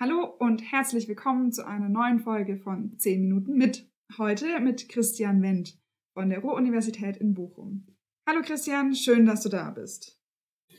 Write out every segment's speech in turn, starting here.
Hallo und herzlich willkommen zu einer neuen Folge von 10 Minuten mit. Heute mit Christian Wendt von der Ruhr-Universität in Bochum. Hallo Christian, schön, dass du da bist.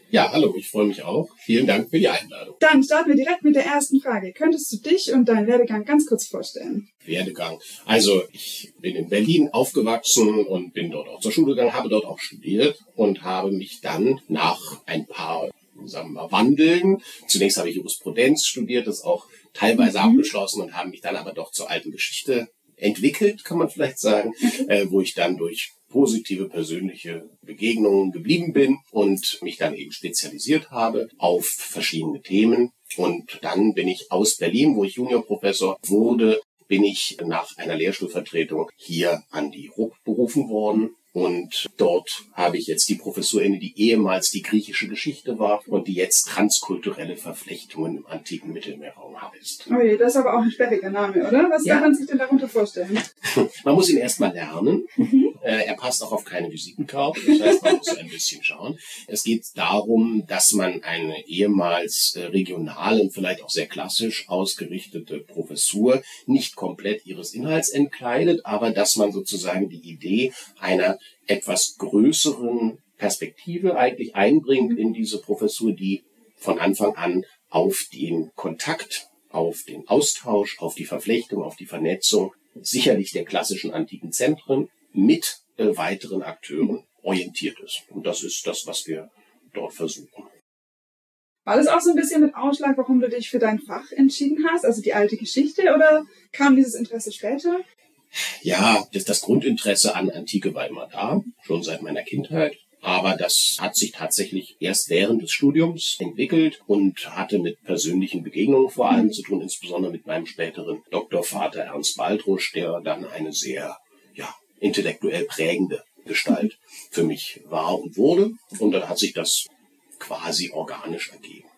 Ja, hallo, ich freue mich auch. Vielen Dank für die Einladung. Dann starten wir direkt mit der ersten Frage. Könntest du dich und deinen Werdegang ganz kurz vorstellen? Werdegang. Also, ich bin in Berlin aufgewachsen und bin dort auch zur Schule gegangen, habe dort auch studiert und habe mich dann nach ein paar sagen wir mal, wandeln. Zunächst habe ich Jurisprudenz studiert, das auch teilweise mhm. abgeschlossen und habe mich dann aber doch zur alten Geschichte entwickelt, kann man vielleicht sagen, äh, wo ich dann durch positive persönliche Begegnungen geblieben bin und mich dann eben spezialisiert habe auf verschiedene Themen. Und dann bin ich aus Berlin, wo ich Juniorprofessor wurde, bin ich nach einer Lehrstuhlvertretung hier an die RUB berufen worden und dort habe ich jetzt die Professur inne, die ehemals die griechische Geschichte war und die jetzt transkulturelle Verflechtungen im antiken Mittelmeerraum heißt. Oh je, das ist aber auch ein sperriger Name, oder? Was ja. kann man sich denn darunter vorstellen? man muss ihn erstmal lernen. Mhm. Äh, er passt auch auf keine Visitenkarte. Das heißt, man muss ein bisschen schauen. Es geht darum, dass man eine ehemals äh, regionale und vielleicht auch sehr klassisch ausgerichtete Professur nicht komplett ihres Inhalts entkleidet, aber dass man sozusagen die Idee einer etwas größeren Perspektive eigentlich einbringt in diese Professur, die von Anfang an auf den Kontakt, auf den Austausch, auf die Verflechtung, auf die Vernetzung sicherlich der klassischen antiken Zentren mit äh, weiteren Akteuren orientiert ist. Und das ist das, was wir dort versuchen. War das auch so ein bisschen mit Ausschlag, warum du dich für dein Fach entschieden hast, also die alte Geschichte, oder kam dieses Interesse später? Ja, das, das Grundinteresse an Antike war immer da, schon seit meiner Kindheit. Aber das hat sich tatsächlich erst während des Studiums entwickelt und hatte mit persönlichen Begegnungen vor allem zu tun, insbesondere mit meinem späteren Doktorvater Ernst Baldrusch, der dann eine sehr, intellektuell prägende Gestalt für mich war und wurde. Und dann hat sich das quasi organisch ergeben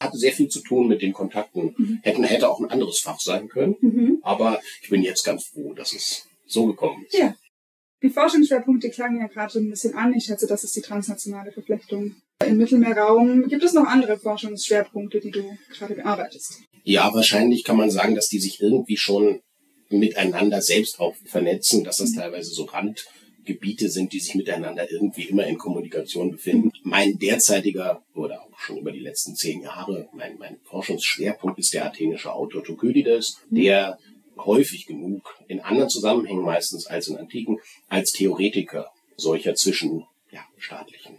hatte sehr viel zu tun mit den Kontakten. Mhm. Hätten, hätte auch ein anderes Fach sein können. Mhm. Aber ich bin jetzt ganz froh, dass es so gekommen ist. Ja. Die Forschungsschwerpunkte klangen ja gerade schon ein bisschen an. Ich schätze, das ist die transnationale Verflechtung im Mittelmeerraum. Gibt es noch andere Forschungsschwerpunkte, die du gerade bearbeitest? Ja, wahrscheinlich kann man sagen, dass die sich irgendwie schon miteinander selbst auch vernetzen, dass das teilweise so Rand Gebiete sind, die sich miteinander irgendwie immer in Kommunikation befinden. Mein derzeitiger oder auch schon über die letzten zehn Jahre, mein, mein Forschungsschwerpunkt ist der athenische Autor Thukydides, der häufig genug in anderen Zusammenhängen meistens als in antiken als Theoretiker solcher zwischen ja, staatlichen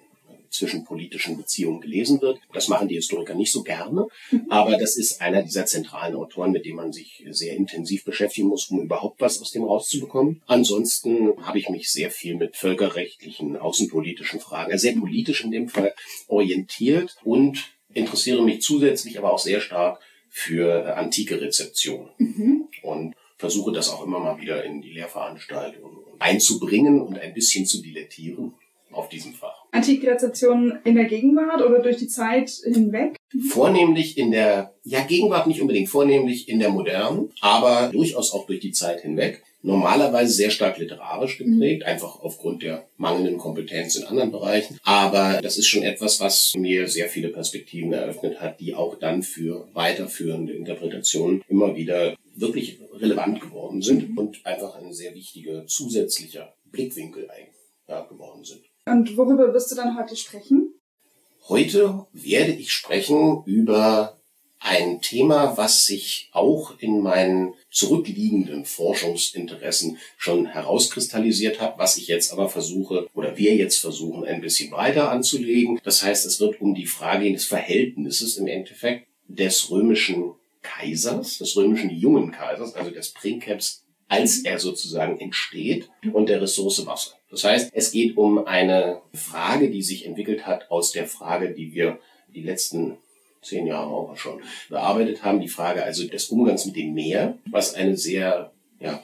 zwischen politischen Beziehungen gelesen wird. Das machen die Historiker nicht so gerne, aber das ist einer dieser zentralen Autoren, mit dem man sich sehr intensiv beschäftigen muss, um überhaupt was aus dem rauszubekommen. Ansonsten habe ich mich sehr viel mit völkerrechtlichen, außenpolitischen Fragen, also sehr politisch in dem Fall, orientiert und interessiere mich zusätzlich aber auch sehr stark für antike Rezeption. Mhm. Und versuche das auch immer mal wieder in die Lehrveranstaltungen einzubringen und ein bisschen zu dilettieren auf diesem Fach. Antike Rezeption in der Gegenwart oder durch die Zeit hinweg? Vornehmlich in der, ja, Gegenwart nicht unbedingt, vornehmlich in der modernen, aber durchaus auch durch die Zeit hinweg. Normalerweise sehr stark literarisch geprägt, mhm. einfach aufgrund der mangelnden Kompetenz in anderen Bereichen. Aber das ist schon etwas, was mir sehr viele Perspektiven eröffnet hat, die auch dann für weiterführende Interpretationen immer wieder wirklich relevant geworden sind mhm. und einfach ein sehr wichtiger zusätzlicher Blickwinkel eigentlich ja, geworden sind. Und worüber wirst du dann heute sprechen? Heute werde ich sprechen über ein Thema, was sich auch in meinen zurückliegenden Forschungsinteressen schon herauskristallisiert hat, was ich jetzt aber versuche oder wir jetzt versuchen, ein bisschen breiter anzulegen. Das heißt, es wird um die Frage des Verhältnisses im Endeffekt des römischen Kaisers, des römischen jungen Kaisers, also des Princeps, als er sozusagen entsteht und der Ressource Wasser. Das heißt, es geht um eine Frage, die sich entwickelt hat aus der Frage, die wir die letzten zehn Jahre auch schon bearbeitet haben, die Frage also des Umgangs mit dem Meer, was eine sehr ja,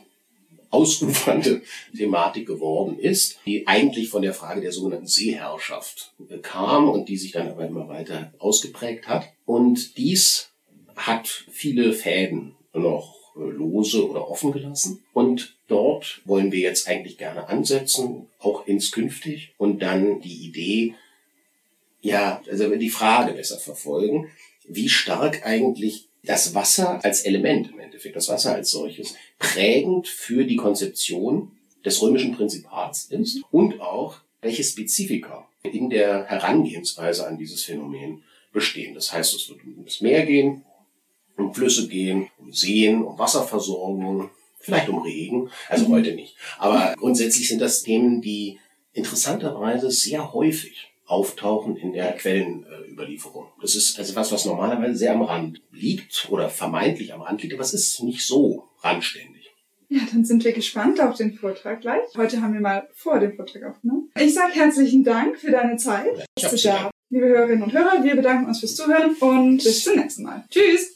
ausufernde Thematik geworden ist, die eigentlich von der Frage der sogenannten Seeherrschaft kam und die sich dann aber immer weiter ausgeprägt hat. Und dies hat viele Fäden noch lose oder offen gelassen. Und dort wollen wir jetzt eigentlich gerne ansetzen, auch inskünftig, und dann die Idee, ja, also die Frage besser verfolgen, wie stark eigentlich das Wasser als Element im Endeffekt, das Wasser als solches, prägend für die Konzeption des römischen Prinzipats ist und auch welche Spezifika in der Herangehensweise an dieses Phänomen bestehen. Das heißt, es wird um das Meer gehen, um Flüsse gehen, um Seen, um Wasserversorgung, vielleicht um Regen, also mhm. heute nicht. Aber grundsätzlich sind das Themen, die interessanterweise sehr häufig auftauchen in der Quellenüberlieferung. Das ist also was, was normalerweise sehr am Rand liegt oder vermeintlich am Rand liegt, aber es ist nicht so randständig. Ja, dann sind wir gespannt auf den Vortrag gleich. Heute haben wir mal vor dem Vortrag aufgenommen. Ich sage herzlichen Dank für deine Zeit. Ja, Liebe Hörerinnen und Hörer, wir bedanken uns fürs Zuhören und bis zum nächsten Mal. Tschüss!